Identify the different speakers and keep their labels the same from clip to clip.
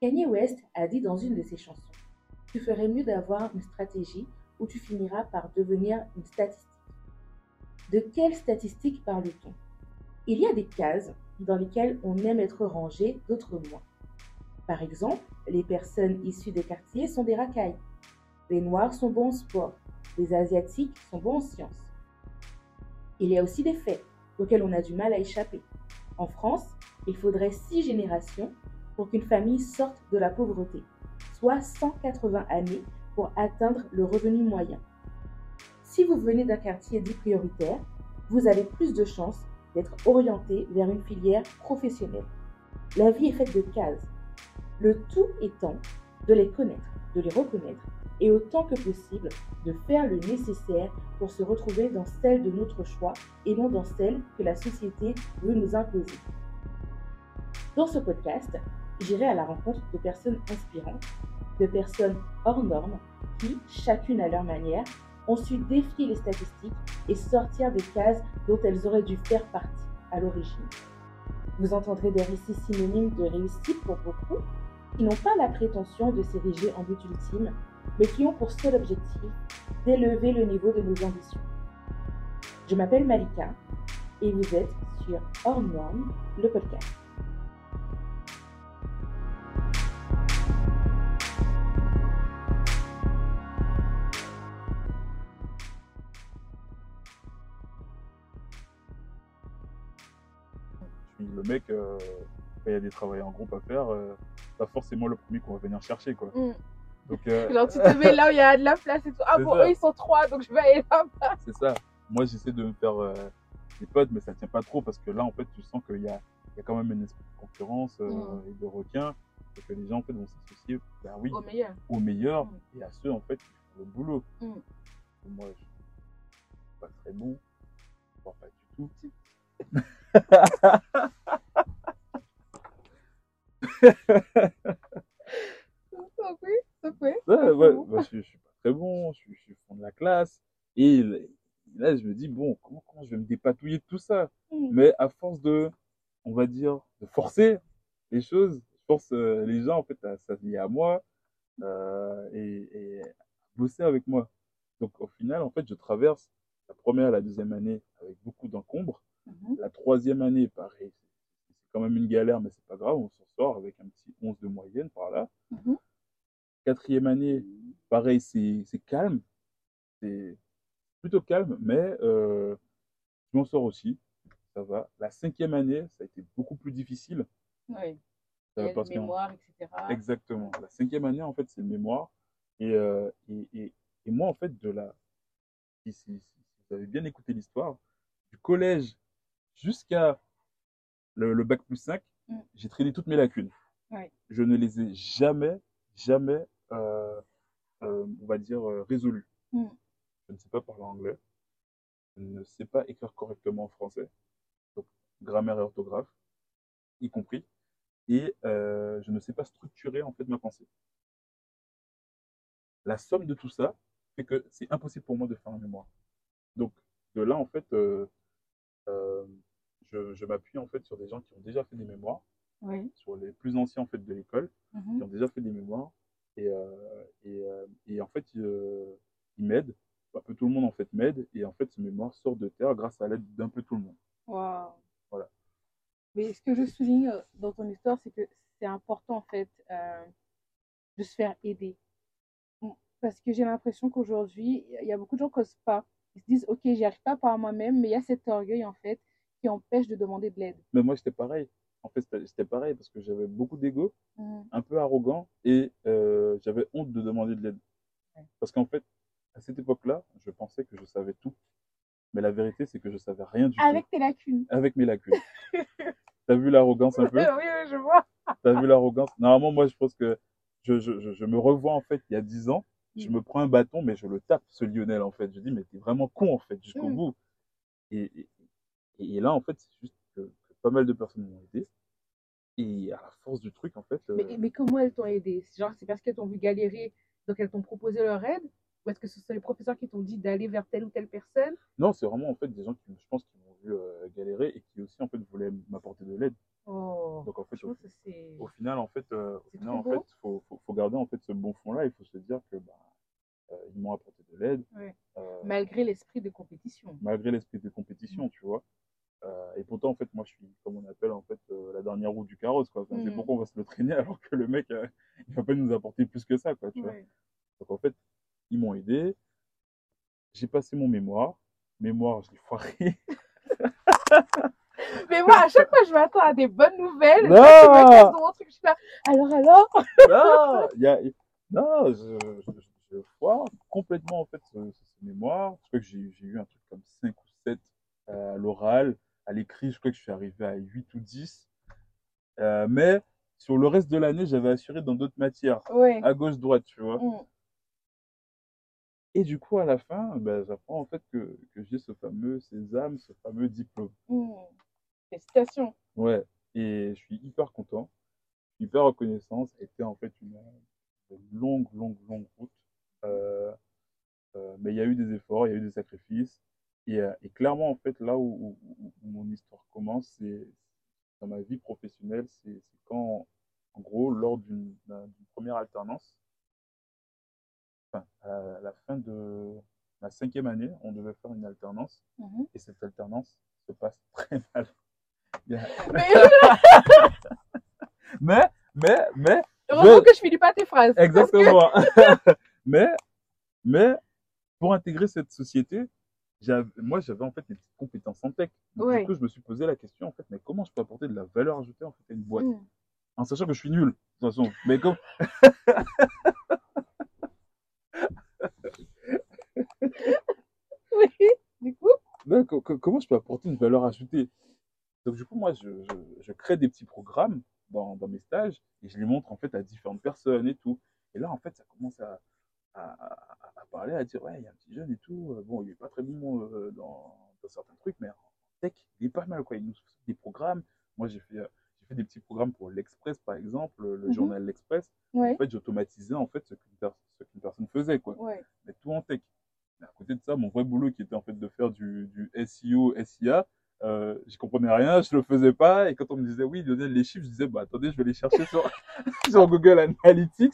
Speaker 1: Kanye West a dit dans une de ses chansons Tu ferais mieux d'avoir une stratégie ou tu finiras par devenir une statistique. De quelle statistique parle-t-on? Il y a des cases dans lesquelles on aime être rangé, d'autres moins. Par exemple, les personnes issues des quartiers sont des racailles. Les Noirs sont bons en sport. Les Asiatiques sont bons en sciences. Il y a aussi des faits auxquels on a du mal à échapper. En France, il faudrait six générations pour qu'une famille sorte de la pauvreté, soit 180 années pour atteindre le revenu moyen. Si vous venez d'un quartier dit prioritaire, vous avez plus de chances d'être orienté vers une filière professionnelle. La vie est faite de cases. Le tout étant de les connaître, de les reconnaître et autant que possible de faire le nécessaire pour se retrouver dans celle de notre choix et non dans celle que la société veut nous imposer. Dans ce podcast, j'irai à la rencontre de personnes inspirantes, de personnes hors normes qui, chacune à leur manière, ont su défier les statistiques et sortir des cases dont elles auraient dû faire partie à l'origine. Vous entendrez des récits synonymes de réussite pour beaucoup, qui n'ont pas la prétention de s'ériger en but ultime, mais qui ont pour seul objectif d'élever le niveau de nos ambitions. Je m'appelle Malika et vous êtes sur Hors Norme, le podcast.
Speaker 2: Le mec, euh, quand il y a des travaux en groupe à faire, euh, pas forcément le premier qu'on va venir chercher, quoi.
Speaker 3: Mm.
Speaker 2: Donc, euh,
Speaker 3: Genre, tu te mets là où il y a de la place et tout. Ah bon,
Speaker 2: ça.
Speaker 3: eux, ils sont trois, donc je vais aller là-bas.
Speaker 2: c'est ça. Moi, j'essaie de me faire des potes, mais ça tient pas trop parce que là, en fait, tu sens qu'il y a, il y a quand même une espèce de concurrence
Speaker 3: Mm.
Speaker 2: et de requin, et que les gens, en fait, vont s'associer, ben oui,
Speaker 3: Au meilleur.
Speaker 2: aux meilleurs
Speaker 3: Mm.
Speaker 2: et à ceux, en fait, qui font le boulot. Moi, je suis pas très bon, voire pas du tout.
Speaker 3: Ça fait, ça fait.
Speaker 2: Ouais,
Speaker 3: fou.
Speaker 2: bah, je, je suis pas très bon, je suis, je suis fond de la classe. Et là, je me dis, bon, comment, comment je vais me dépatouiller de tout ça?
Speaker 3: Mm.
Speaker 2: Mais à force de, on va dire, de forcer les choses, je force euh, les gens, en fait, à s'allier à moi euh, et, et à bosser avec moi. Donc, au final, en fait, je traverse la première et la deuxième année avec beaucoup d'encombre.
Speaker 3: Mhm.
Speaker 2: La troisième année, pareil, c'est quand même une galère, mais c'est pas grave, on s'en sort avec un petit 11 de moyenne par là.
Speaker 3: Mhm.
Speaker 2: Quatrième année, pareil, c'est c'est calme, c'est plutôt calme, mais euh, je m'en sors aussi, ça va. La cinquième année, ça a été beaucoup plus difficile.
Speaker 3: Oui. Il y a
Speaker 2: parce
Speaker 3: le
Speaker 2: qu'en-
Speaker 3: mémoire, etc.
Speaker 2: Exactement. La cinquième année, en fait, c'est le mémoire. Et, euh, et, et, et moi, en fait, de la, si, si- si vous avez bien écouté l'histoire, du collège jusqu'à le, le bac plus 5,
Speaker 3: Mm.
Speaker 2: j'ai traîné toutes mes lacunes.
Speaker 3: Ouais.
Speaker 2: Je ne les ai jamais, jamais, euh, euh, on va dire, euh, résolues.
Speaker 3: Mm.
Speaker 2: Je ne sais pas parler anglais. Je ne sais pas écrire correctement en français. Donc, grammaire et orthographe, y compris et euh, je ne sais pas structurer en fait ma pensée. La somme de tout ça fait que c'est impossible pour moi de faire un mémoire. Donc de là en fait, je, je m'appuie en fait sur des gens qui ont déjà fait des mémoires,
Speaker 3: Oui.
Speaker 2: sur les plus anciens en fait de l'école,
Speaker 3: Mhm.
Speaker 2: qui ont déjà fait des mémoires et, euh, et, euh, et en fait euh, ils m'aident. Un peu tout le monde en fait m'aide et en fait ce mémoire sort de terre grâce à l'aide d'un peu tout le monde.
Speaker 3: Waouh.
Speaker 2: Voilà.
Speaker 3: Mais ce que je souligne dans ton histoire, c'est que c'est important, en fait, euh, de se faire aider. Parce que j'ai l'impression qu'aujourd'hui, il y a beaucoup de gens qui n'osent pas. Ils se disent, OK, j'y arrive pas par moi-même, mais il y a cet orgueil, en fait, qui empêche de demander de l'aide.
Speaker 2: Mais moi j'étais pareil. En fait c'était pareil parce que j'avais beaucoup d'ego
Speaker 3: Mhm.
Speaker 2: un peu arrogant et euh, j'avais honte de demander de l'aide.
Speaker 3: Ouais.
Speaker 2: Parce qu'en fait, à cette époque-là, je pensais que je savais tout. Mais la vérité, c'est que je savais rien du
Speaker 3: Avec
Speaker 2: tout.
Speaker 3: tes lacunes.
Speaker 2: Avec mes lacunes. T'as vu l'arrogance un peu?
Speaker 3: Oui, oui, je vois.
Speaker 2: T'as vu l'arrogance? Normalement, moi, je pense que je, je, je, je me revois, en fait, il y a 10 ans. Je
Speaker 3: Mm.
Speaker 2: me prends un bâton, mais je le tape, ce Lionel, en fait. Je dis, mais t'es vraiment con, en fait, jusqu'au
Speaker 3: Mm.
Speaker 2: bout. Et, et, et là, en fait, c'est juste que, que pas mal de personnes m'ont aidé. Et à la force du truc, en fait, euh,
Speaker 3: Mais, mais comment elles t'ont aidé? Genre, c'est parce qu'elles t'ont vu galérer, donc elles t'ont proposé leur aide? Ou est-ce que ce sont les professeurs qui t'ont dit d'aller vers telle ou telle personne?
Speaker 2: Non, c'est vraiment en fait des gens qui, je pense, qui m'ont vu euh, galérer et qui aussi en fait voulaient m'apporter de l'aide.
Speaker 3: Oh,
Speaker 2: Donc en fait, au, au final, en fait, euh, au final, en fait, faut, faut, faut garder en fait ce bon fond-là. Il faut se dire que bah, ils m'ont apporté de l'aide,
Speaker 1: Ouais.
Speaker 2: euh,
Speaker 1: Malgré l'esprit de compétition.
Speaker 2: malgré l'esprit de compétition, tu vois. Euh, et pourtant, en fait, moi, je suis, comme on appelle, en fait, euh, la dernière roue du carrosse, quoi. Enfin, C'est
Speaker 1: Mhm.
Speaker 2: pourquoi on va se le traîner alors que le mec, euh, il va pas nous apporter plus que ça, quoi, tu vois. Donc, en fait, ils m'ont aidé. J'ai passé mon mémoire. Mémoire, je l'ai foiré.
Speaker 3: Mais moi, à chaque fois, je m'attends à des bonnes nouvelles.
Speaker 2: Non
Speaker 3: me dans mon truc, je suis là. Alors, alors?
Speaker 2: Non, y a, non, je, je, je foire complètement en fait ce, mémoire. Je crois que j'ai j'ai eu un truc comme 5 ou 7 à l'oral. Je crois que je suis arrivé à 8 ou 10. Euh, mais sur le reste de l'année, j'avais assuré dans d'autres matières,
Speaker 3: Ouais.
Speaker 2: à gauche, droite, tu vois.
Speaker 3: Mm.
Speaker 2: Et du coup, à la fin, ben, j'apprends en fait que, que j'ai ce fameux sésame, ce fameux diplôme.
Speaker 3: Mm. Félicitations.
Speaker 2: Ouais, et je suis hyper content, hyper reconnaissant. Ça a été en fait une, une longue, longue, longue route. Euh, euh, mais il y a eu des efforts, il y a eu des sacrifices. Et, euh, et clairement, en fait, là où, où- où- mon histoire commence, c'est dans ma vie professionnelle, c'est quand, en gros, lors d'une d'un- d'une première alternance, enfin, à la fin de la cinquième année, on devait faire une alternance.
Speaker 3: Mhm.
Speaker 2: Et cette alternance se passe très mal.
Speaker 3: Mais
Speaker 2: Mais, mais,
Speaker 3: heureusement que je finis pas tes phrases.
Speaker 2: exactement. mais, mais, pour intégrer cette société, moi, j'avais en fait des petites compétences en tech. Donc,
Speaker 3: Ouais.
Speaker 2: Du coup, je me suis posé la question, en fait, mais comment je peux apporter de la valeur ajoutée, en fait, à une boîte?
Speaker 3: Mm.
Speaker 2: En sachant que je suis nul, de toute façon. Mais comme,
Speaker 3: Oui. Du coup,
Speaker 2: mais co- co- comment je peux apporter une valeur ajoutée? Donc, du coup, moi, je, je, je crée des petits programmes dans, dans mes stages et je les montre, en fait, à différentes personnes et tout. Et là, en fait, ça commence à, à, parler, à dire, ouais, il y a un petit jeune et tout. euh, Bon, il est pas très bon euh, dans, dans certains trucs, mais en tech, il est pas mal, quoi. Il nous fait des programmes. Moi, j'ai fait, euh, j'ai fait des petits programmes pour l'Express, par exemple, le
Speaker 3: Mhm.
Speaker 2: journal L'Express.
Speaker 3: ouais.
Speaker 2: En fait, j'automatisais, en fait, ce qu'une per- personne faisait, quoi.
Speaker 3: Ouais.
Speaker 2: Mais tout en tech. Mais à côté de ça, mon vrai boulot qui était, en fait, de faire du, du SEO, SIA, euh, je comprenais rien, je le faisais pas, et quand on me disait oui, Lionel, les chiffres, je disais bah attendez, je vais les chercher sur, sur Google Analytics.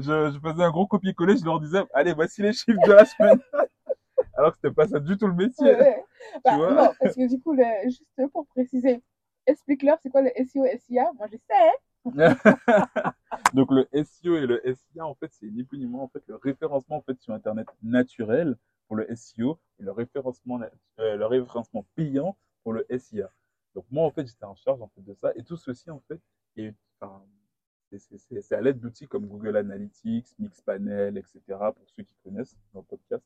Speaker 2: Je, je faisais un gros copier-coller, je leur disais allez, voici les chiffres de la semaine. Alors que c'était pas ça du tout le métier.
Speaker 3: Ouais, ouais. Bah,
Speaker 2: vois
Speaker 3: non, parce que du coup, le- juste pour préciser, explique-leur c'est quoi le SEO SIA. Moi, je sais.
Speaker 2: Donc le SEO et le SIA, en fait, c'est ni plus ni moins en fait le référencement en fait sur Internet naturel pour le SEO et le référencement, euh, le référencement payant pour le SIA. Donc moi en fait j'étais en charge en fait de ça et tout ceci en fait c'est- à l'aide d'outils comme Google Analytics, Mixpanel, etc. pour ceux qui connaissent dans le podcast.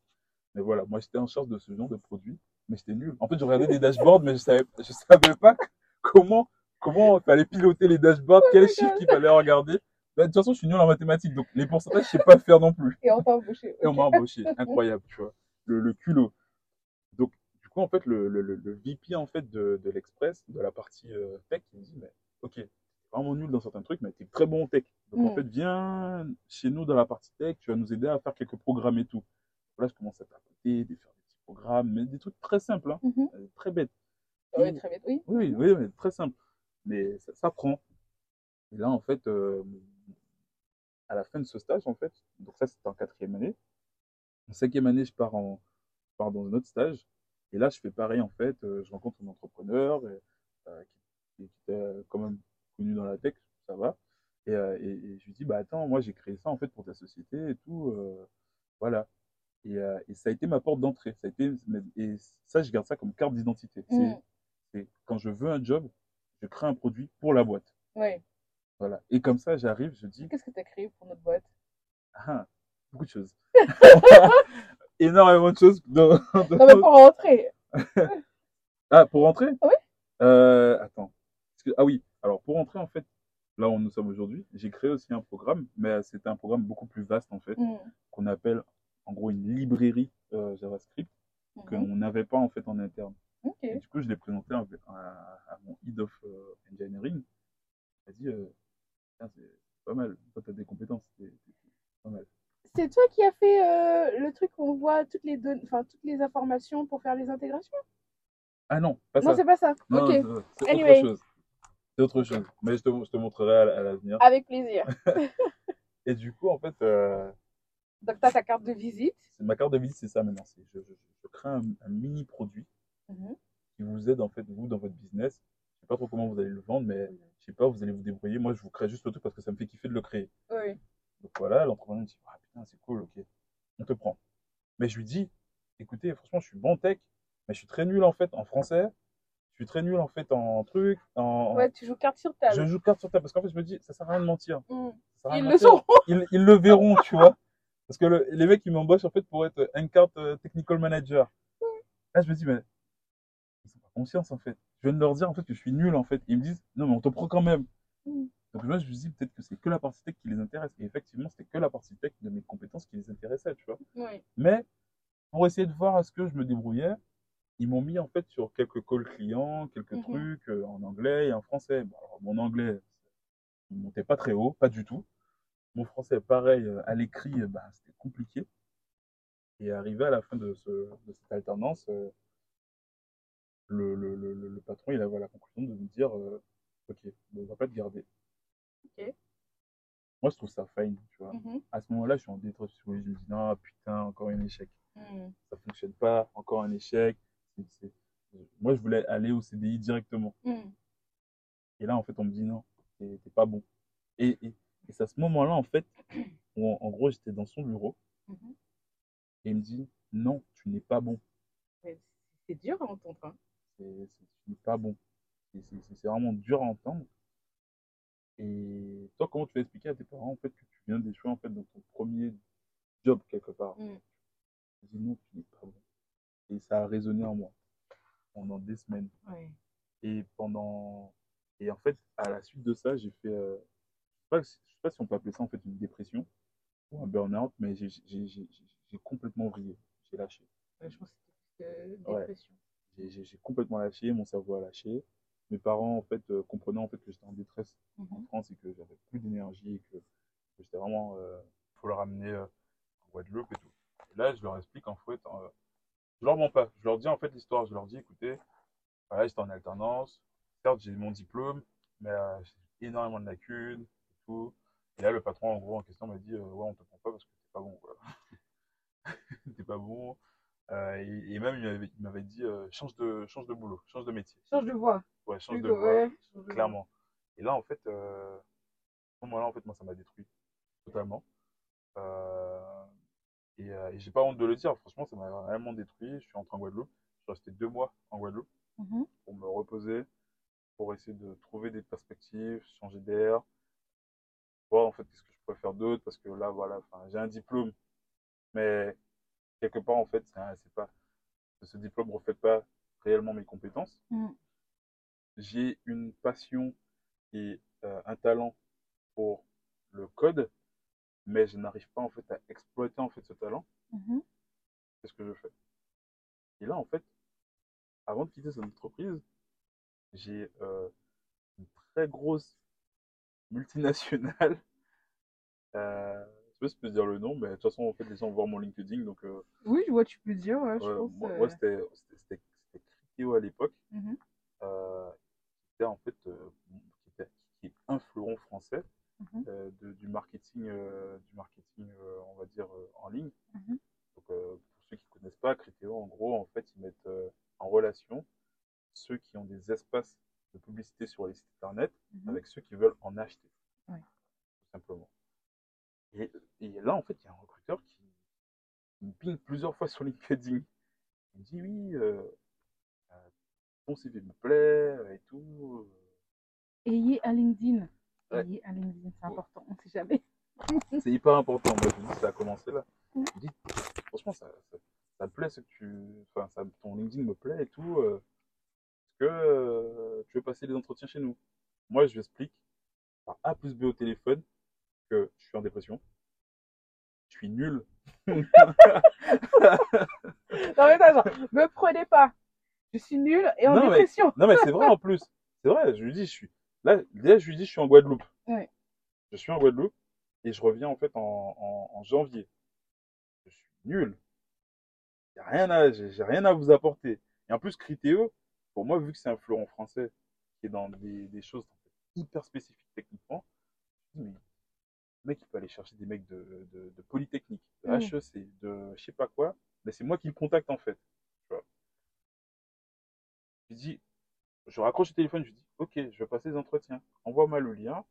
Speaker 2: Mais voilà, moi j'étais en charge de ce genre de produit, mais j'étais nul. En fait, je regardais des dashboards, mais je savais, je savais pas comment comment il fallait piloter les dashboards, quels chiffres il fallait regarder. Bah, de toute façon, je suis nul en mathématiques, donc les pourcentages, je sais pas faire non plus.
Speaker 3: Et on t'a embauché.
Speaker 2: Et on m'a embauché. Incroyable, tu vois. Le, le culot. Donc, du coup, en fait, le, le, le- le VP en fait, de, de l'Express, de la partie euh, tech, il me dit, mais, ok, vraiment nul dans certains trucs, mais t'es très bon en tech. Donc, en
Speaker 3: Mm.
Speaker 2: fait, viens chez nous dans la partie tech, tu vas nous aider à faire quelques programmes et tout. Là, je commence à tapoter, de faire des petits programmes, mais des trucs très simples, hein,
Speaker 3: Mhm.
Speaker 2: euh, très bêtes.
Speaker 3: Ouais, très bien. Oui.
Speaker 2: Oui, oui, oui, très simple. Mais ça, ça prend. Et là, en fait, euh, à la fin de ce stage, en fait, donc ça, c'était en quatrième année. En cinquième année, je pars, en, je pars dans un autre stage. Et là, je fais pareil, en fait. euh, je rencontre un entrepreneur euh, qui, qui était quand même connu dans la tech, ça va. Et, euh, et, et je lui dis, bah attends, moi, j'ai créé ça, en fait, pour ta société et tout. euh, voilà. Et, euh, et ça a été ma porte d'entrée. Ça a été, et ça, je garde ça comme carte d'identité. C'est-
Speaker 3: Mm.
Speaker 2: c'est quand je veux un job, je crée un produit pour la boîte.
Speaker 3: Ouais.
Speaker 2: Voilà. Et comme ça, j'arrive, je dis,
Speaker 3: Qu'est-ce que tu as créé pour notre boîte?
Speaker 2: Ah, beaucoup de choses. Énormément de choses. dans- dans-
Speaker 3: Non, mais pour rentrer.
Speaker 2: Ah, pour rentrer?
Speaker 3: Oui.
Speaker 2: Euh, attends. Parce que- ah oui, alors pour rentrer, en fait, là où nous sommes aujourd'hui, j'ai créé aussi un programme, mais c'était un programme beaucoup plus vaste, en fait,
Speaker 3: Mm.
Speaker 2: qu'on appelle en gros une librairie euh, JavaScript
Speaker 3: Mhm.
Speaker 2: qu'on n'avait pas en fait en interne. Et du coup, je l'ai présenté à, à- à mon head of euh, engineering. Il a dit, euh, c'est pas mal. Toi, t'as des compétences, c'est pas mal.
Speaker 3: C'est toi qui as fait le truc où on voit toutes les données, enfin toutes les informations pour faire les intégrations?
Speaker 2: Ah non, pas
Speaker 3: Non,
Speaker 2: ça.
Speaker 3: c'est pas ça.
Speaker 2: Non,
Speaker 3: ok.
Speaker 2: non,
Speaker 3: Anyway.
Speaker 2: autre chose. C'est autre chose. Mais je te, je te montrerai à, à l'avenir.
Speaker 3: Avec plaisir.
Speaker 2: Et du coup, en fait, euh,
Speaker 3: Donc, tu as ta carte de visite.
Speaker 2: ma carte de visite, c'est ça maintenant. Je, je, je crée un, un mini produit
Speaker 3: Mhm.
Speaker 2: qui vous aide, en fait, vous, dans votre business. Je sais pas trop comment vous allez le vendre, mais je sais pas, vous allez vous débrouiller. Moi, je vous crée juste le truc parce que ça me fait kiffer de le créer.
Speaker 3: Oui.
Speaker 2: Donc voilà, l'entrepreneur me dit, ah putain, c'est cool, ok, on te prend. Mais je lui dis, écoutez, franchement, je suis bon tech, mais je suis très nul en fait en français, je suis très nul en fait en truc, en...
Speaker 3: Ouais, tu joues carte sur table.
Speaker 2: je joue carte sur table parce qu'en fait, je me dis, ça sert à rien de mentir.
Speaker 3: Mm.
Speaker 2: Ça sert à rien
Speaker 3: Ils
Speaker 2: de
Speaker 3: le sauront.
Speaker 2: Ils, ils le verront, tu vois. Parce que le- les mecs, ils m'embauchent en fait pour être un carte euh, technical manager. Là, je me dis, mais ils sont pas conscients en fait. Je viens de leur dire en fait que je suis nul en fait. Ils me disent, non, mais on te prend quand même.
Speaker 3: Mm.
Speaker 2: Donc là, je me dis peut-être que c'est que la partie tech qui les intéresse. Et effectivement, c'était que la partie tech de mes compétences qui les intéressait, tu vois.
Speaker 3: Oui.
Speaker 2: Mais pour essayer de voir est-ce que je me débrouillais, ils m'ont mis en fait sur quelques calls clients, quelques
Speaker 3: Mhm.
Speaker 2: trucs euh, en anglais et en français. Bon, alors, mon anglais, il montait pas très haut, pas du tout. Mon français, pareil, euh, à l'écrit, euh, bah, c'était compliqué. Et arrivé à la fin de, ce, de cette alternance, euh, le, le, le, le- le patron, il avait la conclusion de me dire, euh, ok, on va pas te garder. Moi, je trouve ça fine, tu vois.
Speaker 3: Mhm.
Speaker 2: À ce moment-là, je suis en détresse psychologique. Je me dis, non, putain, encore un échec
Speaker 3: Mm.
Speaker 2: ça fonctionne pas, encore un échec. C'est- Moi, je voulais aller au CDI directement.
Speaker 3: Mm.
Speaker 2: Et là, en fait, on me dit non, t'es pas bon. Et, et, et c'est à ce moment-là, en fait, où en, en gros, j'étais dans son bureau
Speaker 3: Mhm.
Speaker 2: et il me dit non, tu n'es pas bon.
Speaker 3: C'est dur à entendre. hein.
Speaker 2: Tu n'es pas bon. Et C'est c'est- c'est vraiment dur à entendre. Et toi, comment tu vas expliquer à tes parents en fait que tu viens d'échouer en fait dans ton premier job quelque part?
Speaker 3: Mm.
Speaker 2: Je dis non, tu n'es pas bon. Et ça a résonné en moi pendant des semaines. Et pendant. Et en fait, à la suite de ça, j'ai fait. euh, Je sais pas, si- je sais pas si on peut appeler ça en fait une dépression ou un burn-out, mais j'ai complètement vrillé. J'ai lâché.
Speaker 3: Ouais, Je pense que c'était
Speaker 2: Ouais. J'ai- complètement lâché, mon cerveau a lâché. Mes parents, en fait, euh, comprenant en fait que j'étais en détresse en
Speaker 3: Mhm.
Speaker 2: France et que j'avais plus d'énergie et que, que j'étais vraiment. euh, faut le ramener euh, en Guadeloupe et tout. Et là, je leur explique en fait. Euh, je leur mens pas. Je leur dis en fait l'histoire. Je leur dis, écoutez, voilà, j'étais en alternance. Certes, j'ai mon diplôme, mais euh, j'ai énormément de lacunes et tout. Et là, le patron, en gros, en question, m'a dit, euh, ouais, on te prend pas parce que t'es pas bon, quoi. t'es pas bon. Euh, et, et même, il m'avait- dit, euh, change de, change de boulot, change de métier.
Speaker 3: Change de voix.
Speaker 2: Ouais, change de voie,
Speaker 3: ouais, change de voix.
Speaker 2: clairement. Et là, en fait, euh, à ce moment-là, en fait, moi, ça m'a détruit totalement. Euh, et euh, et j'ai pas honte de le dire, franchement, ça m'a vraiment détruit. Je suis rentré en Guadeloupe. Je suis resté deux mois en Guadeloupe
Speaker 3: Mhm.
Speaker 2: pour me reposer, pour essayer de trouver des perspectives, changer d'air, voir en fait qu'est-ce que je pourrais faire d'autre, parce que là, voilà, j'ai un diplôme, mais quelque part, en fait, c'est pas, ce diplôme ne reflète pas réellement mes compétences.
Speaker 3: Mm.
Speaker 2: J'ai une passion et euh, un talent pour le code, mais je n'arrive pas en fait à exploiter en fait ce talent.
Speaker 3: Mhm.
Speaker 2: Qu'est-ce que je fais Et là, en fait, avant de quitter cette entreprise, j'ai euh, une très grosse multinationale. Euh, je sais pas si je peux dire le nom, mais de toute façon, en fait, les gens vont voir mon LinkedIn. Donc, euh,
Speaker 3: Oui, je vois, tu peux dire, ouais, je pense.
Speaker 2: moi,
Speaker 3: euh,
Speaker 2: moi, c'était c'était- c'était- c'était Criteo à l'époque. Euh, qui était en fait qui, était- qui est un fleuron français
Speaker 3: Mhm.
Speaker 2: euh, de- du marketing, euh, du marketing euh, on va dire, en ligne.
Speaker 3: Mhm.
Speaker 2: Donc, pour ceux qui ne connaissent pas, Criteo, en gros, en fait, ils mettent en relation ceux qui ont des espaces de publicité sur les sites internet
Speaker 3: Mhm.
Speaker 2: avec ceux qui veulent en acheter. Tout simplement. Et, et là, en fait, il y a un recruteur qui me ping plusieurs fois sur LinkedIn. Il me dit oui, euh, euh, ton CV me plaît et tout.
Speaker 3: Ayez un LinkedIn.
Speaker 2: Ouais.
Speaker 3: Un LinkedIn, c'est important, on sait jamais.
Speaker 2: C'est hyper important. Moi, je dis, ça a commencé là.
Speaker 3: Mm.
Speaker 2: Je dis, franchement, ça, ça, ça me plaît ce que tu. Enfin, ça, ton LinkedIn me plaît et tout. euh, Est-ce que euh, tu veux passer des entretiens chez nous? Moi, je lui explique par A plus B au téléphone que je suis en dépression. Je suis nul.
Speaker 3: Non, mais attends, me prenez pas. Je suis nulle et en
Speaker 2: Non, mais-
Speaker 3: dépression.
Speaker 2: Non, mais c'est vrai en plus. C'est vrai, je lui dis, je suis. Là, déjà, je lui dis, je suis en Guadeloupe.
Speaker 3: Ouais.
Speaker 2: Je suis en Guadeloupe et je reviens en fait en, en, en janvier. Je suis nul. A rien à, j'ai j'ai rien à vous apporter. Et en plus, Criteo, pour moi, vu que c'est un fleuron français qui est dans des, des choses hyper spécifique techniquement. Je me dis, mais le mec, il peut aller chercher des mecs de, de, de Polytechnique, de
Speaker 3: Mm.
Speaker 2: HEC, de je sais pas quoi, mais c'est moi qui le contacte en fait. Tu vois. Je lui dis, je raccroche le téléphone, je dis, ok, je vais passer les entretiens. Envoie-moi le lien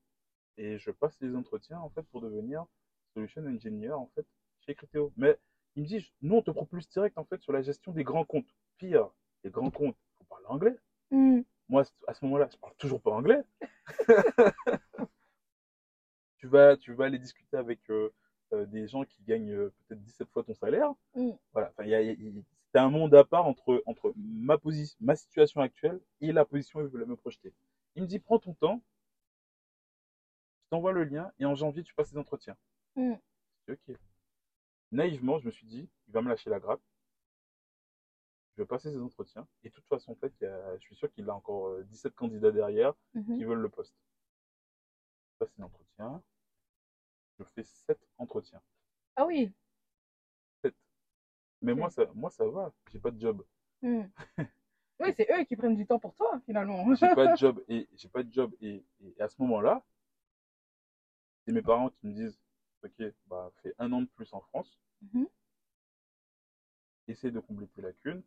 Speaker 2: et je passe les entretiens en fait pour devenir solution engineer en fait chez Criteo. Mais il me dit, nous on te propulse direct en fait sur la gestion des grands comptes. Pire, les grands comptes, faut parler anglais.
Speaker 3: Mm.
Speaker 2: Moi, à ce moment-là, je parle toujours pas anglais. tu vas, tu vas aller discuter avec euh, euh, des gens qui gagnent euh, peut-être 17 fois ton salaire.
Speaker 3: Mm.
Speaker 2: Voilà. Enfin, il y a, il y a- il- c'est un monde à part entre, entre ma position, ma situation actuelle et la position où je voulais me projeter. Il me dit, prends ton temps. Je t'envoie le lien et en janvier, tu passes les entretiens.
Speaker 3: Mm.
Speaker 2: Dis, ok. Naïvement, je me suis dit, il va me lâcher la grappe. Je vais passer ces entretiens. Et de toute façon, en fait, il y a- je suis sûr qu'il a encore euh, 17 candidats derrière
Speaker 3: Mhm.
Speaker 2: qui veulent le poste. Je passe les entretiens. Je fais 7 entretiens.
Speaker 3: Ah oui.
Speaker 2: Mais moi, ça, moi, ça va. J'ai pas de job.
Speaker 3: Mm. Oui, c'est eux qui prennent du temps pour toi, finalement.
Speaker 2: J'ai pas de job. Et j'ai pas de job. Et, et à ce moment-là, c'est mes parents qui me disent, OK, bah, fais un an de plus en France.
Speaker 3: Mhm.
Speaker 2: Essaye de combler tes lacunes.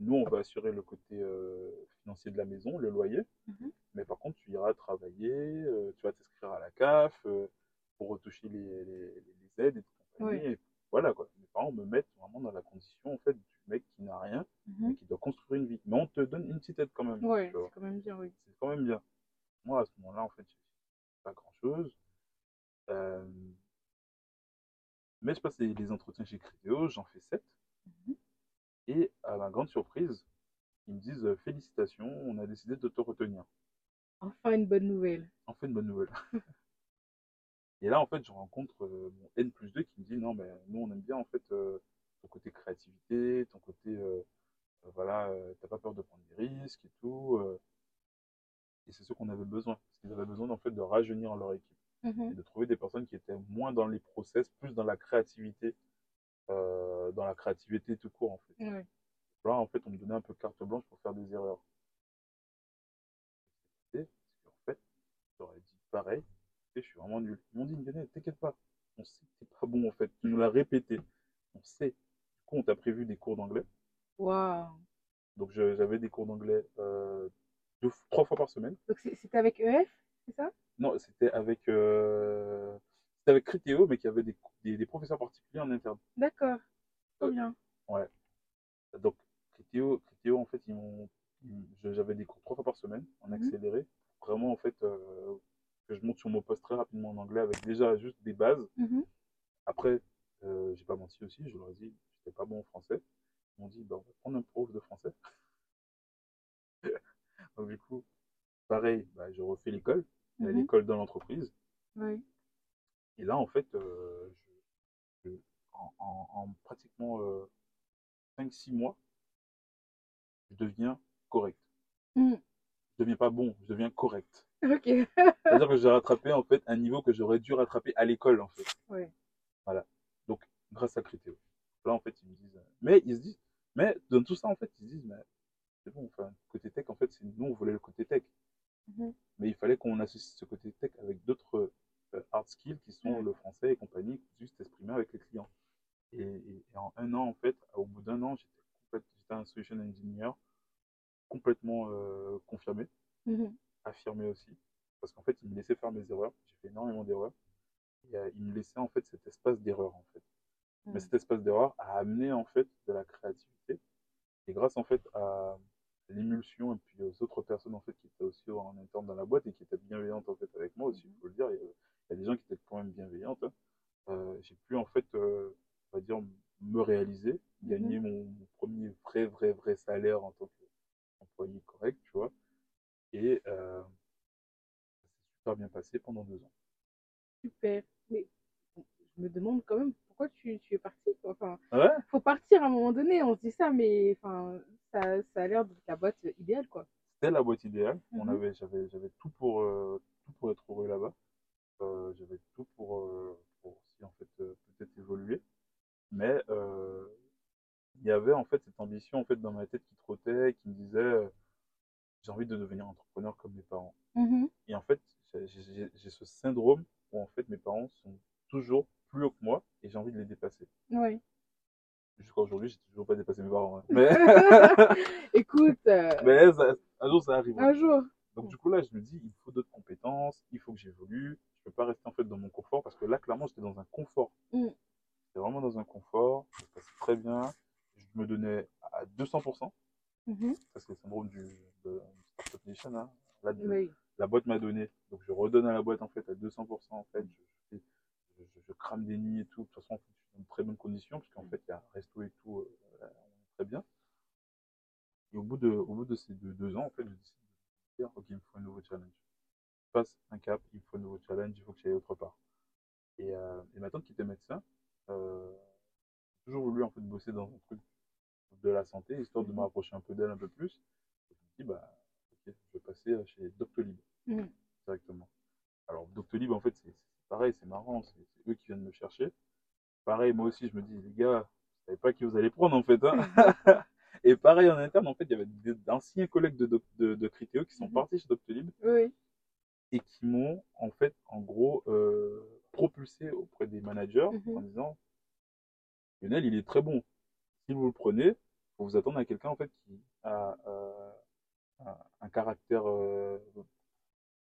Speaker 2: Nous, on va assurer le côté euh, financier de la maison, le loyer.
Speaker 3: Mhm.
Speaker 2: Mais par contre, tu iras travailler, euh, tu vas t'inscrire à la CAF euh, pour retoucher les, les, les aides et tout.
Speaker 3: Oui.
Speaker 2: Et voilà, quoi. Mes parents me mettent vraiment dans la condition, en fait, du mec qui n'a rien, mais
Speaker 3: Mhm.
Speaker 2: qui doit construire une vie. Mais on te donne une petite aide quand même.
Speaker 3: Ouais, c'est quand même bien, oui.
Speaker 2: C'est quand même bien. Moi, à ce moment-là, en fait, pas grand-chose. Euh, Mais je passe les, les entretiens chez Criteo, j'en fais 7.
Speaker 3: Mhm.
Speaker 2: Et à ma grande surprise, ils me disent euh, Félicitations, on a décidé de te retenir.
Speaker 3: Enfin, une bonne nouvelle.
Speaker 2: Enfin, une bonne nouvelle. Et là, en fait, je rencontre euh, mon N plus 2 qui me dit Non, mais nous, on aime bien, en fait, euh, ton côté créativité, ton côté, euh, euh, voilà, euh, t'as pas peur de prendre des risques et tout. euh. Et c'est ce qu'on avait besoin. Parce qu'ils avaient besoin, en fait, de rajeunir leur équipe
Speaker 3: Mhm.
Speaker 2: et de trouver des personnes qui étaient moins dans les process, plus dans la créativité, euh, dans la créativité tout court, en fait.
Speaker 3: Ouais.
Speaker 2: Là, en fait, on me donnait un peu carte blanche pour faire des erreurs. Et, parce qu'en fait, j'aurais dit pareil, je suis vraiment nul. Ils m'ont dit, Lionel, t'inquiète pas, on sait que t'es pas bon, en fait. Tu nous l'as répété. On sait. Du coup, on t'a prévu des cours d'anglais.
Speaker 3: Waouh.
Speaker 2: Donc, j'avais des cours d'anglais euh, deux, trois fois par semaine.
Speaker 3: Donc, c'était avec EF, c'est ça?
Speaker 2: Non, c'était avec, euh, avec Criteo, mais qui avait des, des, des professeurs particuliers en interne.
Speaker 3: D'accord. Trop
Speaker 2: Euh,
Speaker 3: bien.
Speaker 2: Donc, Criteo, Criteo, en fait, ils m'ont, j'avais des cours trois fois par semaine en
Speaker 3: Mhm.
Speaker 2: accéléré. Vraiment, en fait, euh, que je monte sur mon poste très rapidement en anglais avec déjà juste des bases.
Speaker 3: Mhm.
Speaker 2: Après, euh, j'ai pas menti aussi, je leur ai dit, j'étais pas bon en français. Ils m'ont dit, bah, on va prendre un prof de français. Donc, du coup, pareil, bah, je refais l'école,
Speaker 3: Mhm.
Speaker 2: l'école dans l'entreprise.
Speaker 3: Oui.
Speaker 2: Et là, en fait, euh, je- je- en, en- en pratiquement 5-6 mois, je deviens correct.
Speaker 3: Mhm.
Speaker 2: Je deviens pas bon, je deviens correct.
Speaker 3: Ok.
Speaker 2: C'est-à-dire que j'ai rattrapé en fait un niveau que j'aurais dû rattraper à l'école en fait.
Speaker 3: Ouais.
Speaker 2: Donc grâce à Criteo. Là en fait ils me disent, euh, mais ils se disent, mais dans tout ça en fait ils se disent, mais c'est bon, enfin côté tech en fait c'est nous on voulait le côté tech,
Speaker 3: Mhm.
Speaker 2: mais il fallait qu'on associe ce côté tech avec d'autres euh, hard skills qui sont le français et compagnie, juste exprimer avec les clients. Et, et- et en un an en fait, au bout d'un an j'étais un solution engineer complètement euh, confirmé.
Speaker 3: Mhm.
Speaker 2: Affirmé aussi. Parce qu'en fait, il me laissait faire mes erreurs. J'ai fait énormément d'erreurs. Et euh, il me laissait en fait cet espace d'erreur en fait. Mais
Speaker 3: Mhm.
Speaker 2: cet espace d'erreur a amené en fait de la créativité. Et grâce en fait à l'émulsion et puis aux autres personnes en fait qui étaient aussi en interne dans la boîte et qui étaient bienveillantes en fait avec moi aussi, il faut le dire. Il y a, il y a des gens qui étaient quand même bienveillantes. hein. Euh, j'ai pu en fait, euh, on va dire, me réaliser, gagner mon, mon premier vrai, vrai, vrai salaire en tant qu'employé correct, tu vois. Et euh, ça s'est super bien passé pendant deux ans.
Speaker 3: Super. Mais je me demande quand même pourquoi tu, tu es parti. quoi. Enfin,
Speaker 2: Ah ouais?
Speaker 3: faut partir à un moment donné, on se dit ça, mais enfin, ça, ça a l'air d'être la boîte idéale, quoi.
Speaker 2: C'était la boîte idéale. On
Speaker 3: Mhm.
Speaker 2: avait, j'avais, j'avais tout pour, euh, tout pour être heureux là-bas. Euh, j'avais tout pour, euh, pour aussi en fait peut-être évoluer. Mais il y avait en fait cette ambition en fait dans ma tête qui trottait, qui me disait j'ai envie de devenir entrepreneur comme mes parents.
Speaker 3: Mhm.
Speaker 2: Et en fait, j'ai- ce syndrome où en fait mes parents sont toujours plus hauts que moi et j'ai envie de les dépasser.
Speaker 3: Oui.
Speaker 2: Jusqu'à aujourd'hui, j'ai toujours pas dépassé mes parents. hein. Mais,
Speaker 3: Écoute, euh,
Speaker 2: mais ça- un jour, ça arrive.
Speaker 3: un jour.
Speaker 2: Donc du coup là, je me dis, il faut d'autres compétences, il faut que j'évolue. Je peux pas rester en fait dans mon confort parce que là, clairement, j'étais dans un confort.
Speaker 3: Mm.
Speaker 2: J'étais vraiment dans un confort. Ça se passait très bien. Je me donnais à 200%.
Speaker 3: Mhm.
Speaker 2: Ça, c'est le syndrome du de Startup Nation. Hein. Là,
Speaker 3: Oui.
Speaker 2: la boîte m'a donné. Donc je redonne à la boîte en fait à 200%. En fait, je, je, je- je crame des nuits et tout. De toute façon, en fait, je suis dans de très bonnes conditions parce qu'en fait, il y a un resto et tout. euh, on est très bien. Et au bout de, au bout de ces deux, deux ans, en fait, je décide de dire, ok, il me faut un nouveau challenge. Je passe un cap, il me faut un nouveau challenge, il faut que j'aille autre part. Et, euh, et ma tante qui était médecin, euh, toujours voulu en fait bosser dans un truc de la santé, histoire de me rapprocher un peu d'elle un peu plus. Et je me dis, bah, ok, je vais passer euh, chez Doctolib
Speaker 3: Mhm.
Speaker 2: directement. Alors, Doctolib, en fait, c'est pareil, c'est marrant, c'est eux qui viennent me chercher. Pareil, moi aussi, je me dis, les gars, vous savez pas qui vous allez prendre, en fait. Hein Et pareil, en interne, en fait, il y avait d'anciens collègues de, de, de Criteo qui sont
Speaker 3: Mhm.
Speaker 2: partis chez Doctolib
Speaker 3: Oui.
Speaker 2: et qui m'ont, en fait, en gros, euh, propulsé auprès des managers
Speaker 3: Mhm.
Speaker 2: en disant, Lionel, il est très bon. Si vous le prenez, faut vous attendre à quelqu'un, en fait, qui a euh, un, caractère, euh,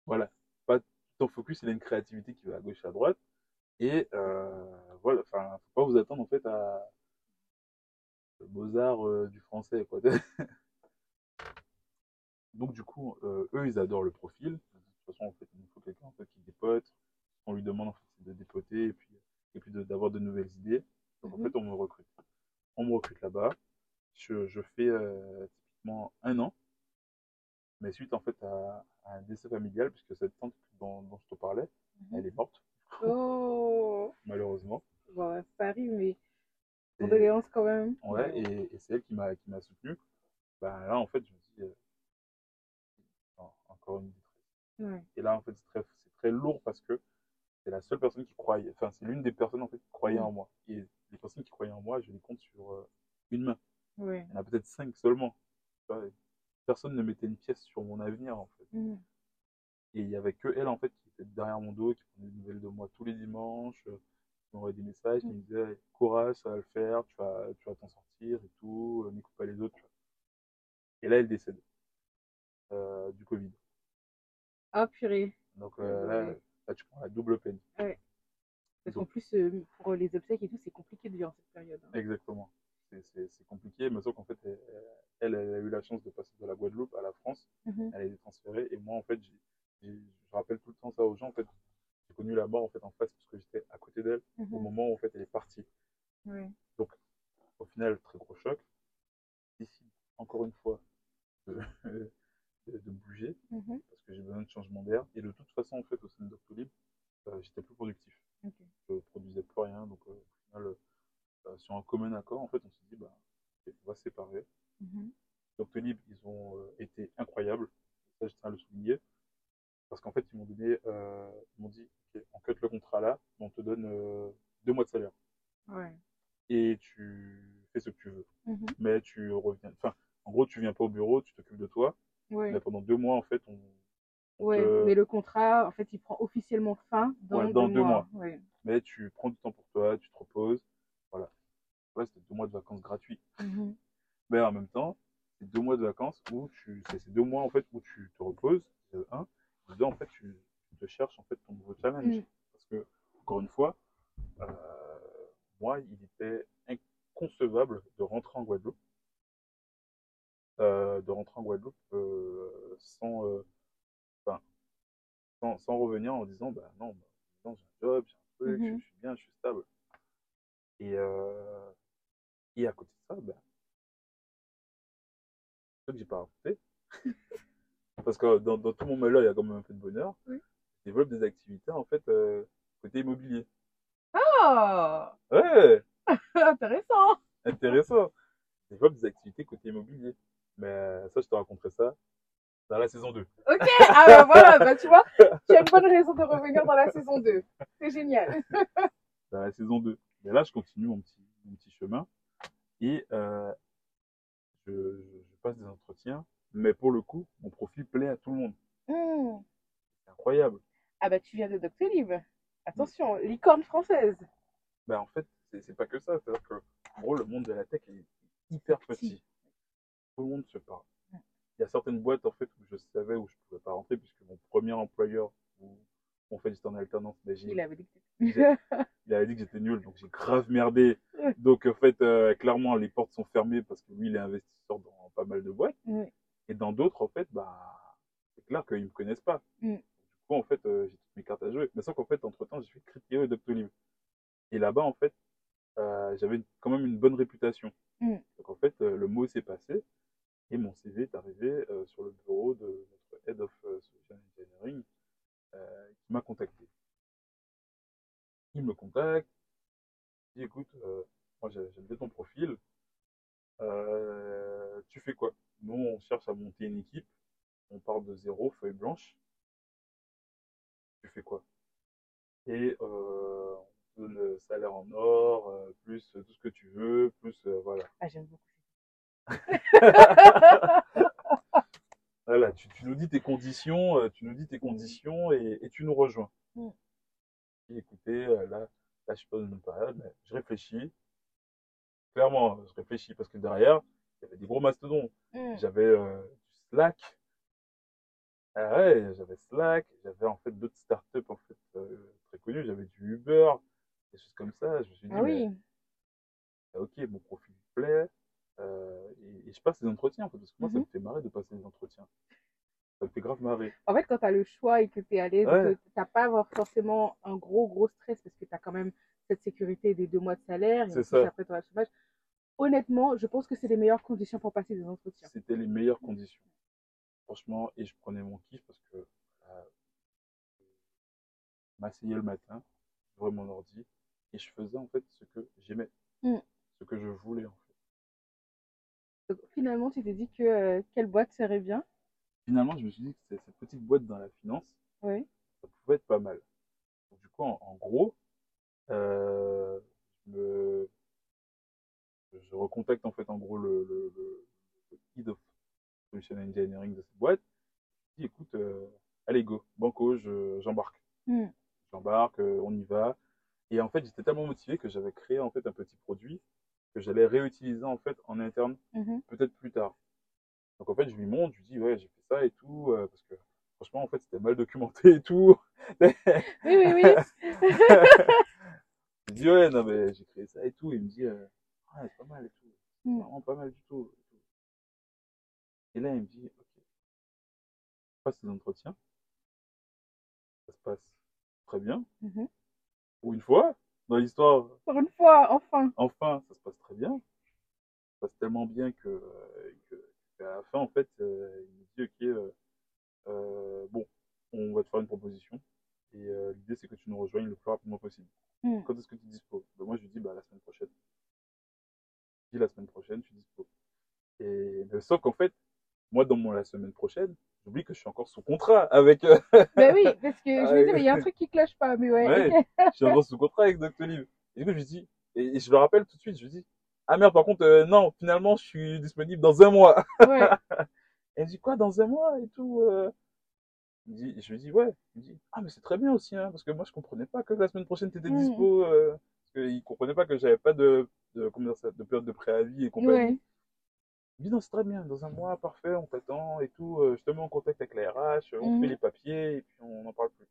Speaker 2: voilà, pas tout en focus, il a une créativité qui va à gauche et à droite. Et euh, voilà, enfin, faut pas vous attendre, en fait, à le Mozart du français, quoi. Donc, du coup, eux, ils adorent le profil. De toute façon, en fait, il nous faut quelqu'un en fait, qui dépote. On lui demande en fait, de dépoter et puis, et puis d'avoir de, nouvelles idées. Donc, en
Speaker 3: Mhm.
Speaker 2: fait, on me recrute. On me recrute là-bas. Je, je fais euh, typiquement un an. Mais suite, en fait, à, à un décès familial, puisque cette tante dont, dont je te parlais,
Speaker 3: Mhm.
Speaker 2: elle est morte,
Speaker 3: Oh.
Speaker 2: malheureusement.
Speaker 3: Bon, ça arrive, mais condoléances quand même.
Speaker 2: Ouais, et, et c'est elle qui m'a qui m'a soutenu. Ben, là, en fait, je me dis, euh, non, encore une détresse.
Speaker 3: Ouais.
Speaker 2: Et là, en fait, c'est très, c'est très lourd parce que c'est la seule personne qui croyait, enfin, c'est l'une des personnes, en fait, qui croyait en moi. Et les personnes qui croyaient en moi, je les compte sur euh, une main.
Speaker 3: Ouais.
Speaker 2: Il y en a peut-être cinq seulement. Personne ne mettait une pièce sur mon avenir, en fait.
Speaker 3: Mhm.
Speaker 2: Et il y avait que elle, en fait, qui était derrière mon dos, qui prenait des nouvelles de moi tous les dimanches, euh, qui m'envoyait des messages, qui me disait, courage, ça va le faire, tu vas, tu vas t'en sortir et tout, euh, n'écoute pas les autres. tu vois. Et là, elle décède. Euh, du Covid.
Speaker 3: Ah, purée.
Speaker 2: Donc euh, là,
Speaker 3: Ouais.
Speaker 2: là, tu prends la double peine.
Speaker 3: Parce qu'en plus, euh, pour les obsèques et tout, c'est compliqué durant cette période. hein.
Speaker 2: Exactement. C'est- compliqué, mais sauf qu'en fait, elle, elle, elle a eu la chance de passer de la Guadeloupe à la France.
Speaker 3: Mhm.
Speaker 2: Elle a été transférée. Et moi, en fait, je rappelle tout le temps ça aux gens. En fait, j'ai connu la mort en fait en face parce que j'étais à côté d'elle au
Speaker 3: Mhm.
Speaker 2: moment où en fait elle est partie.
Speaker 3: Ouais.
Speaker 2: Au final, très gros choc. Décide encore une fois de, de, de bouger
Speaker 3: Mhm.
Speaker 2: parce que j'ai besoin de changement d'air. Et de toute façon, en fait, au sein de Doctolib, euh, j'étais plus productif.
Speaker 3: Ok.
Speaker 2: Je produisais plus rien. Donc, euh, au final, euh, sur un commun accord, en fait, on s'est dit, bah, on va se séparer.
Speaker 3: Mhm.
Speaker 2: Doctolib, ils ont euh, été incroyables. Ça, je tiens à le souligner. Parce qu'en fait, ils m'ont donné, euh, ils m'ont dit, on cut le contrat là, on te donne euh, deux mois de salaire.
Speaker 3: Ouais.
Speaker 2: Et tu fais ce que tu veux.
Speaker 3: Mhm.
Speaker 2: Mais tu reviens, enfin, en gros, tu viens pas au bureau, tu t'occupes de toi.
Speaker 3: Ouais.
Speaker 2: Mais pendant deux mois, en fait, on,
Speaker 3: Ouais,
Speaker 2: te-
Speaker 3: mais le contrat, en fait, il prend officiellement fin dans,
Speaker 2: Ouais, dans
Speaker 3: deux,
Speaker 2: deux
Speaker 3: mois. Ouais.
Speaker 2: mais tu prends du temps pour toi, tu te reposes. Voilà. Ouais, c'était deux mois de vacances gratuits.
Speaker 3: Mhm.
Speaker 2: Mais en même temps, c'est deux mois de vacances où tu, c'est ces deux mois en fait où tu te reposes, euh, un, et deux en fait tu, te cherches en fait ton nouveau challenge.
Speaker 3: Mm.
Speaker 2: Parce que encore une fois, euh, moi il était inconcevable de rentrer en Guadeloupe, euh, de rentrer en Guadeloupe euh, sans, euh, sans, sans revenir en disant bah non, bah, non, j'ai un job, j'ai un truc,
Speaker 3: Mhm.
Speaker 2: je, je suis bien, je suis stable. Et euh, et à côté de ça, bah, ce que j'ai pas raconté. Parce que dans, dans tout mon malheur, il y a quand même un peu de bonheur.
Speaker 3: Oui.
Speaker 2: Je développe des activités, en fait, euh, côté immobilier.
Speaker 3: Ah
Speaker 2: Ouais,
Speaker 3: Intéressant
Speaker 2: intéressant. Je développe des activités côté immobilier. Mais ça, je te raconterai ça dans la saison 2.
Speaker 3: Ok, ah bah voilà, bah tu vois, tu as une bonne raison de revenir dans la saison 2. C'est génial.
Speaker 2: Dans la saison 2. Mais là, je continue mon petit, mon petit chemin. Et euh, je, passe des entretiens. Mais pour le coup, mon profil plaît à tout le monde.
Speaker 3: Hmm.
Speaker 2: C'est incroyable.
Speaker 3: Ah bah tu viens de Doctolib. Attention, licorne française.
Speaker 2: Ben, en fait, c'est c'est pas que ça. C'est-à-dire que, en gros, le monde de la tech est hyper petit. Tout le monde se parle. Il y a certaines boîtes, en fait, où je savais où je pouvais pas rentrer, puisque mon premier employeur, où on fait juste en alternance, ben, j'ai-
Speaker 3: Il avait dit que
Speaker 2: il avait dit que j'étais nul, donc j'ai grave merdé. Donc, en fait, euh, clairement, les portes sont fermées parce que lui, il est investisseur dans pas mal de boîtes. Et dans d'autres, en fait, bah, c'est clair qu'ils me connaissent pas.
Speaker 3: Mm.
Speaker 2: Du coup, en fait, euh, j'ai toutes mes cartes à jouer. Mais sauf qu'en fait, entre-temps, j'ai fait Criteo et Doctolib. Et là-bas, en fait, euh, j'avais quand même une bonne réputation.
Speaker 3: Mm.
Speaker 2: Donc, en fait, euh, le mot s'est passé et mon CV est arrivé euh, sur le bureau de notre Head of euh, Solution Engineering euh, qui m'a contacté. Il me contacte, il dit écoute, moi j'ai- j'aime bien ton profil, tu fais quoi? Nous, on cherche à monter une équipe, on part de zéro, feuille blanche. Tu fais quoi? Et on te donne salaire en or, plus tout ce que tu veux, plus voilà.
Speaker 3: Ah, j'aime beaucoup.
Speaker 2: Voilà, tu, tu nous dis tes conditions, euh, tu nous dis tes conditions et, et tu nous rejoins.
Speaker 3: Mm.
Speaker 2: Et écoutez, euh, là, là, je suis pas dans une période, mais je réfléchis. Clairement, je réfléchis parce que derrière, il y avait des gros mastodons.
Speaker 3: Mm.
Speaker 2: J'avais euh, du Slack. Ah ouais, j'avais Slack. J'avais en fait d'autres startups en fait euh, très connues. J'avais du Uber, des choses comme ça. Je me suis dit,
Speaker 3: Ah oui.
Speaker 2: mais, ah, ok, mon profil me plaît. Euh, et, et je passe des entretiens en fait, parce que moi, ça
Speaker 3: Mhm.
Speaker 2: me fait marrer de passer des entretiens. Ça me fait grave marrer.
Speaker 3: En fait, quand tu as le choix et que tu es à l'aise,
Speaker 2: Ouais.
Speaker 3: tu n'as pas avoir forcément un gros, gros stress parce que tu as quand même cette sécurité des deux mois de salaire et
Speaker 2: ça.
Speaker 3: après tu le chômage. Honnêtement, je pense que c'est les meilleures conditions pour passer des entretiens.
Speaker 2: C'était les meilleures conditions. Franchement, et je prenais mon kiff parce que euh, je m'asseyais le matin, j'ouvrais mon ordi et je faisais en fait ce que j'aimais,
Speaker 3: Mm.
Speaker 2: ce que je voulais en fait.
Speaker 3: Donc, finalement, tu t'es dit que euh, quelle boîte serait bien?
Speaker 2: Finalement, je me suis dit que cette petite boîte dans la finance,
Speaker 3: Oui.
Speaker 2: ça pouvait être pas mal. Donc, du coup, en, en gros, euh, je, je recontacte en fait en gros le, le, le, le head of solution engineering de cette boîte. Je dis écoute, euh, allez go, banco, je- j'embarque.
Speaker 3: Mm.
Speaker 2: J'embarque, euh, on y va. Et en fait, j'étais tellement motivé que j'avais créé en fait un petit produit que j'allais réutiliser en fait en interne
Speaker 3: Mhm.
Speaker 2: peut-être plus tard. Donc en fait, je lui montre, je lui dis ouais, j'ai fait ça et tout euh, parce que franchement en fait, c'était mal documenté et tout.
Speaker 3: Oui, oui, oui.
Speaker 2: je lui dis ouais, non mais j'ai créé ça et tout. Il me dit euh, ah, c'est pas mal et tout.
Speaker 3: Mm.
Speaker 2: vraiment pas mal du tout. et. Et là, il me dit ok, je passe les entretiens. Ça se passe très bien.
Speaker 3: Mhm.
Speaker 2: Pour une fois, dans l'histoire,
Speaker 3: Pour une fois, enfin.
Speaker 2: enfin, ça se passe très bien. Ça se passe tellement bien que, euh, que, qu'à la fin, en fait, euh, il me dit, ok, euh, euh, bon, on va te faire une proposition. Et l'idée, c'est que tu nous rejoignes le plus rapidement possible.
Speaker 3: Mm.
Speaker 2: Quand est-ce que tu disposes ben, Moi, je lui dis, bah, la semaine prochaine. Je dis, la semaine prochaine, tu disposes. Et, mais sauf qu'en fait, la semaine prochaine, j'oublie que je suis encore sous contrat avec, euh,
Speaker 3: Ben oui, parce que je me disais, mais il y a un truc qui cloche pas, mais ouais.
Speaker 2: Ouais. je suis encore sous contrat avec Doctolib. Et du coup, je lui dis, et, et je le rappelle tout de suite, je lui dis, ah merde, par contre, euh, non, finalement, je suis disponible dans un mois.
Speaker 3: Ouais.
Speaker 2: Elle me dit, quoi, dans un mois et tout euh? Dit, Je lui dis, ouais. Il me dit, ah, mais c'est très bien aussi, hein, parce que moi, je comprenais pas que la semaine prochaine, tu étais dispo. Euh, parce qu'il comprenait pas que j'avais pas de, de, comment dire ça, de période de préavis et compagnie.
Speaker 3: Ouais.
Speaker 2: Il dit, non, c'est très bien, dans un mois, parfait, on t'attend et tout. euh, je te mets en contact avec la RH, on fait les papiers et puis on n'en parle plus.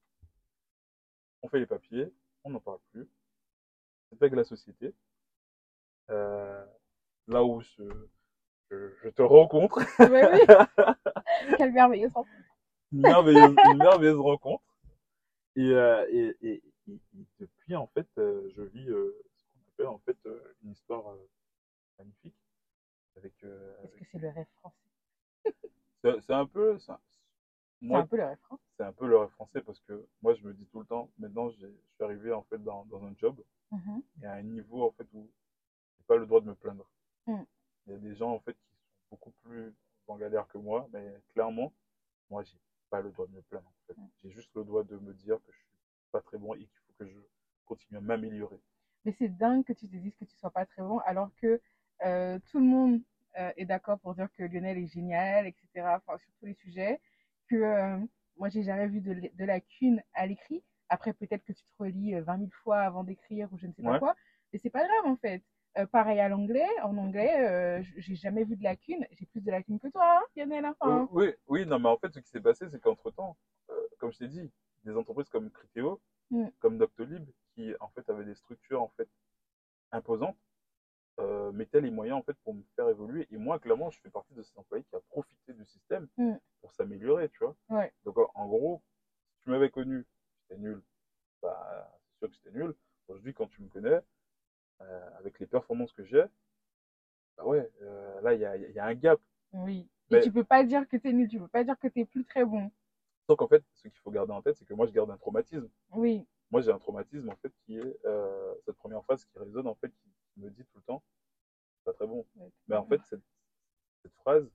Speaker 2: On fait les papiers, on n'en parle plus. C'est avec la société. Euh, là où je, je, je te rencontre,
Speaker 3: oui. Quelle merveilleuse rencontre.
Speaker 2: une merveilleuse, une merveilleuse rencontre. Et, euh, et, et, et- et depuis, en fait, euh, je vis euh, ce qu'on appelle en fait une histoire magnifique. Avec, euh,
Speaker 3: Est-ce que c'est le rêve français?
Speaker 2: C'est un peu, c'est un-
Speaker 3: C'est
Speaker 2: moi,
Speaker 3: un peu le rêve français.
Speaker 2: c'est un peu le rêve français parce que moi, je me dis tout le temps, maintenant, je suis arrivé en fait dans, dans un job
Speaker 3: Mhm.
Speaker 2: et à un niveau en fait où j'ai pas le droit de me plaindre.
Speaker 3: Mm.
Speaker 2: Il y a des gens en fait qui sont beaucoup plus en galère que moi, mais clairement, moi, j'ai pas le droit de me plaindre. En fait.
Speaker 3: Mm.
Speaker 2: J'ai juste le droit de me dire que je suis pas très bon et qu'il faut que je continue à m'améliorer.
Speaker 3: Mais c'est dingue que tu te dises que tu sois pas très bon, alors que euh, tout le monde euh, est d'accord pour dire que Lionel est génial, etc. Enfin, sur tous les sujets. Que euh, moi, j'ai jamais vu de, lacune à l'écrit. Après, peut-être que tu te relis euh, 20 000 fois avant d'écrire ou je ne sais pas
Speaker 2: Ouais.
Speaker 3: quoi. Mais c'est pas grave, en fait. Euh, pareil à l'anglais. En anglais, euh, j'ai jamais vu de lacune. J'ai plus de lacunes que toi, hein, Lionel. Enfin,
Speaker 2: Oui, oui, oui, non, mais en fait, ce qui s'est passé, c'est qu'entre-temps, euh, comme je t'ai dit, des entreprises comme Criteo,
Speaker 3: Mm.
Speaker 2: comme Doctolib, qui en fait avaient des structures en fait imposantes, euh, les moyens en fait pour me faire évoluer. Et moi, clairement, je fais partie de ces employés qui a profité du système
Speaker 3: Mm.
Speaker 2: pour s'améliorer, tu vois.
Speaker 3: Ouais.
Speaker 2: Donc, en, gros, si tu m'avais connu, j'étais nul, bah, c'est sûr que j'étais nul. Aujourd'hui, quand tu me connais, euh, avec les performances que j'ai, bah ouais, euh, là, il y y a un gap.
Speaker 3: oui.
Speaker 2: Mais-
Speaker 3: Et tu peux pas dire que t'es nul. Tu peux pas dire que t'es plus très bon.
Speaker 2: Donc, en fait, ce qu'il faut garder en tête, c'est que moi, je garde un traumatisme.
Speaker 3: Oui.
Speaker 2: moi j'ai un traumatisme en fait qui est euh, cette première phrase qui résonne en fait qui me dit tout le temps c'est pas très bon
Speaker 3: Ouais.
Speaker 2: mais en fait cette, cette phrase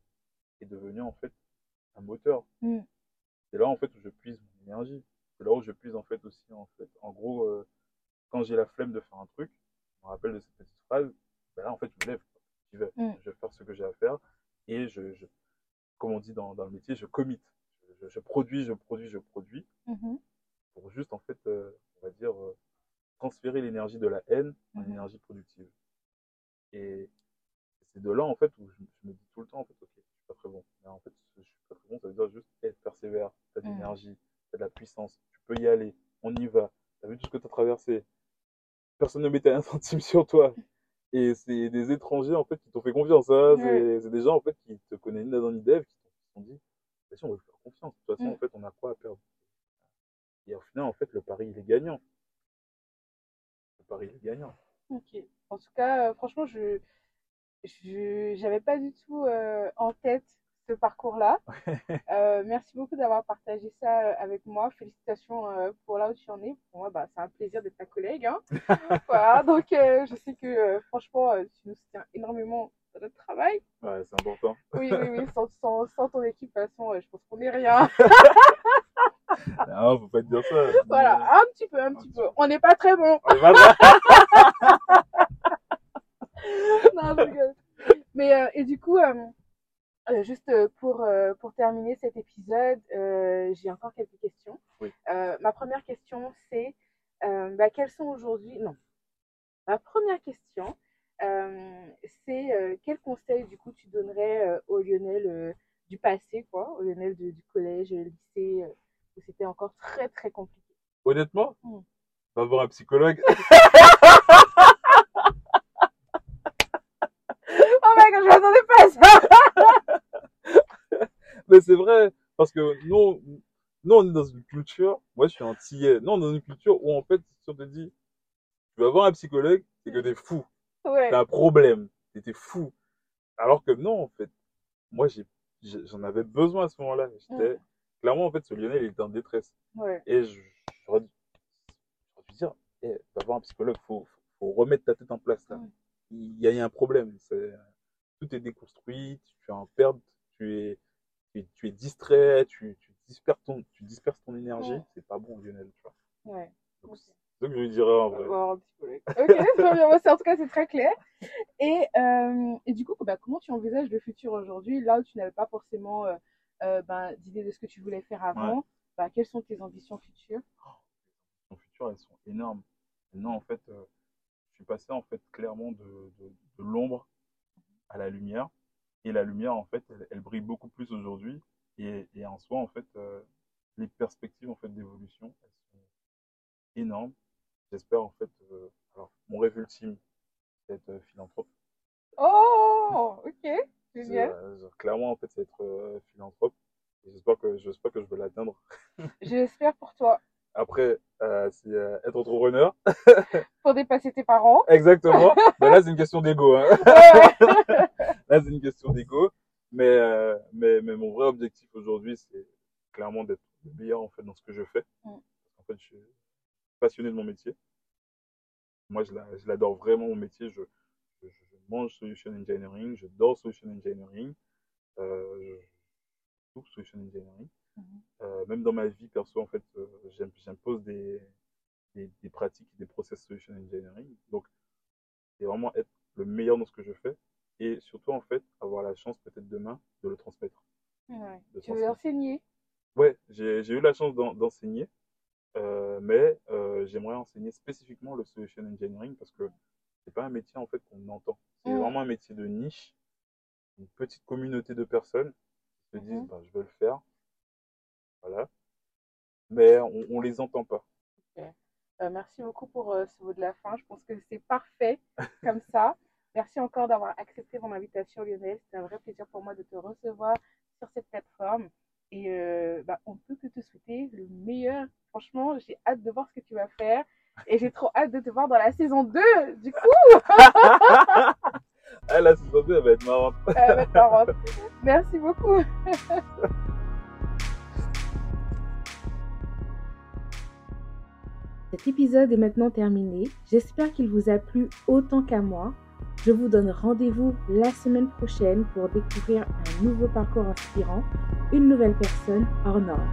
Speaker 2: est devenue en fait un moteur
Speaker 3: Mm.
Speaker 2: c'est là en fait où je puise mon énergie c'est là où je puise en fait aussi en fait en gros euh, quand j'ai la flemme de faire un truc je me rappelle de cette petite phrase ben là en fait je me lève j'y vais
Speaker 3: Mm.
Speaker 2: je vais faire ce que j'ai à faire et je, je comme on dit dans, dans le métier je commit je, je- je produis je produis je produis
Speaker 3: Mhm.
Speaker 2: pour juste en fait, euh, on va dire, euh, transférer l'énergie de la haine en
Speaker 3: Mhm.
Speaker 2: énergie productive. Et c'est de là en fait où je, je me dis tout le temps en fait, ok, je suis pas très bon. Mais en fait, je suis pas très bon, ça veut dire juste être persévère, t'as de
Speaker 3: Mhm.
Speaker 2: l'énergie, t'as de la puissance, tu peux y aller, on y va. T'as vu tout ce que t'as traversé? Personne ne mettait un centime sur toi. Et c'est des étrangers en fait qui t'ont fait confiance. Hein. C'est
Speaker 3: Ouais.
Speaker 2: c'est des gens en fait qui te connaissent ni dans ni dev, qui t'ont- dit, vas-y, on va lui faire confiance. De toute façon,
Speaker 3: Mm.
Speaker 2: en fait, on a quoi à perdre? Et au final, en fait, le pari, il est gagnant. Le pari, il est gagnant.
Speaker 3: Ok. En tout cas, euh, franchement, je je j'avais pas du tout euh, en tête ce parcours-là. Euh, merci beaucoup d'avoir partagé ça avec moi. Félicitations euh, pour là où tu en es. Pour moi, bah, c'est un plaisir d'être ta collègue. Hein. voilà, donc euh, je sais que franchement, tu nous soutiens énormément dans notre travail.
Speaker 2: Ouais, c'est important.
Speaker 3: Oui, oui, oui. Sans, sans, sans ton équipe, de toute façon, je pense qu'on n'est rien.
Speaker 2: Ah, faut pas dire ça.
Speaker 3: voilà, un petit peu, un petit peu. On n'est pas très bon. Non, je. Mais euh, et du coup, euh, euh, juste pour euh, pour terminer cet épisode, j'ai encore quelques questions.
Speaker 2: Oui.
Speaker 3: Ma première question, c'est bah, quels sont aujourd'hui Non. Ma première question, c'est quel conseil du coup tu donnerais au Lionel du passé, quoi, au Lionel de- du collège, lycée, où c'était encore très très compliqué.
Speaker 2: Honnêtement,
Speaker 3: Mm.
Speaker 2: va voir un psychologue.
Speaker 3: Oh my god, je m'attendais pas à ça.
Speaker 2: Mais c'est vrai, parce que nous, nous, on est dans une culture, moi je suis antillais, nous on est dans une culture où en fait, si on te dit, tu vas voir un psychologue, c'est que t'es fou,
Speaker 3: Ouais.
Speaker 2: t'as un problème, t'étais fou. Alors que non, en fait, moi j'ai, j'ai- j'en avais besoin à ce moment-là. J'étais,
Speaker 3: Mm.
Speaker 2: Clairement, en fait, ce Lionel, il était en détresse.
Speaker 3: Ouais.
Speaker 2: Et je, j'aurais dû, dû dire, eh, va voir un psychologue, faut, faut, faut remettre ta tête en place là. Il y a, il y a un problème. Tout est déconstruit, tu es en perte, tu es, tu es, tu es distrait, tu, tu, disperses ton, tu disperses ton énergie.
Speaker 3: Mm.
Speaker 2: C'est pas bon, Lionel. Tu vois.
Speaker 3: Ouais.
Speaker 2: Donc, c'est ce que je lui dirais en vrai.
Speaker 3: voir un psychologue. Ok, très bien. C'est- en tout cas, c'est très clair. Et, euh, et du coup, bah, comment tu envisages le futur aujourd'hui, là où tu n'avais pas forcément euh, euh, ben, d'idée de ce que tu voulais faire avant bah, Quelles sont tes ambitions futures?
Speaker 2: Mon futur, elles sont énormes. Maintenant, en fait, euh, je suis passé en fait clairement de, de, de l'ombre à la lumière. Et la lumière, en fait, elle, elle brille beaucoup plus aujourd'hui. Et, et en soi, en fait, euh, les perspectives en fait d'évolution, elles sont énormes. J'espère en fait. euh, alors, mon rêve ultime, c'est être euh, philanthrope.
Speaker 3: Oh, ok,
Speaker 2: Euh, clairement, en fait, c'est être euh, philanthrope. J'espère que j'espère que je vais l'atteindre.
Speaker 3: J'espère pour toi,
Speaker 2: Après, euh, c'est euh, être entrepreneur.
Speaker 3: pour dépasser tes parents.
Speaker 2: Exactement. Mais là, c'est une question d'ego. Hein.
Speaker 3: Ouais.
Speaker 2: Là, c'est une question d'ego. Mais, euh, mais, mais mon vrai objectif aujourd'hui, c'est clairement d'être le meilleur en fait dans ce que je fais.
Speaker 3: Mm.
Speaker 2: En fait, je suis passionné de mon métier. Moi, je la- je l'adore vraiment mon métier. Je mange solution engineering, je dors solution engineering, euh, je solution engineering.
Speaker 3: Mhm.
Speaker 2: Euh, même dans ma vie perso, en fait, euh, j'im- j'impose des, des, des pratiques, des process solution engineering. Donc, c'est vraiment être le meilleur dans ce que je fais et surtout, en fait, avoir la chance peut-être demain de le transmettre.
Speaker 3: Ouais.
Speaker 2: De
Speaker 3: Tu veux enseigner?
Speaker 2: Ouais, j'ai eu la chance d'en- d'enseigner, euh, mais euh, j'aimerais enseigner spécifiquement le solution engineering parce que c'est pas un métier en fait qu'on entend. C'est
Speaker 3: Mm.
Speaker 2: vraiment un métier de niche, une petite communauté de personnes qui se disent
Speaker 3: Mhm.
Speaker 2: bah, je veux le faire, voilà, mais on, on les entend pas.
Speaker 3: Euh, merci beaucoup pour euh, ce mot de la fin. Je pense que c'est parfait comme ça. Merci encore d'avoir accepté mon invitation, Lionel. C'était un vrai plaisir pour moi de te recevoir sur cette plateforme. Et euh, bah, on peut que te souhaiter le meilleur. Franchement, j'ai hâte de voir ce que tu vas faire. Et j'ai trop hâte de te voir dans la saison 2. Du coup,
Speaker 2: Ah, la saison 2, elle va être marrante.
Speaker 3: euh, va être marrante. Merci beaucoup.
Speaker 1: Cet épisode est maintenant terminé. J'espère qu'il vous a plu autant qu'à moi. Je vous donne rendez-vous la semaine prochaine pour découvrir un nouveau parcours inspirant, une nouvelle personne hors norme.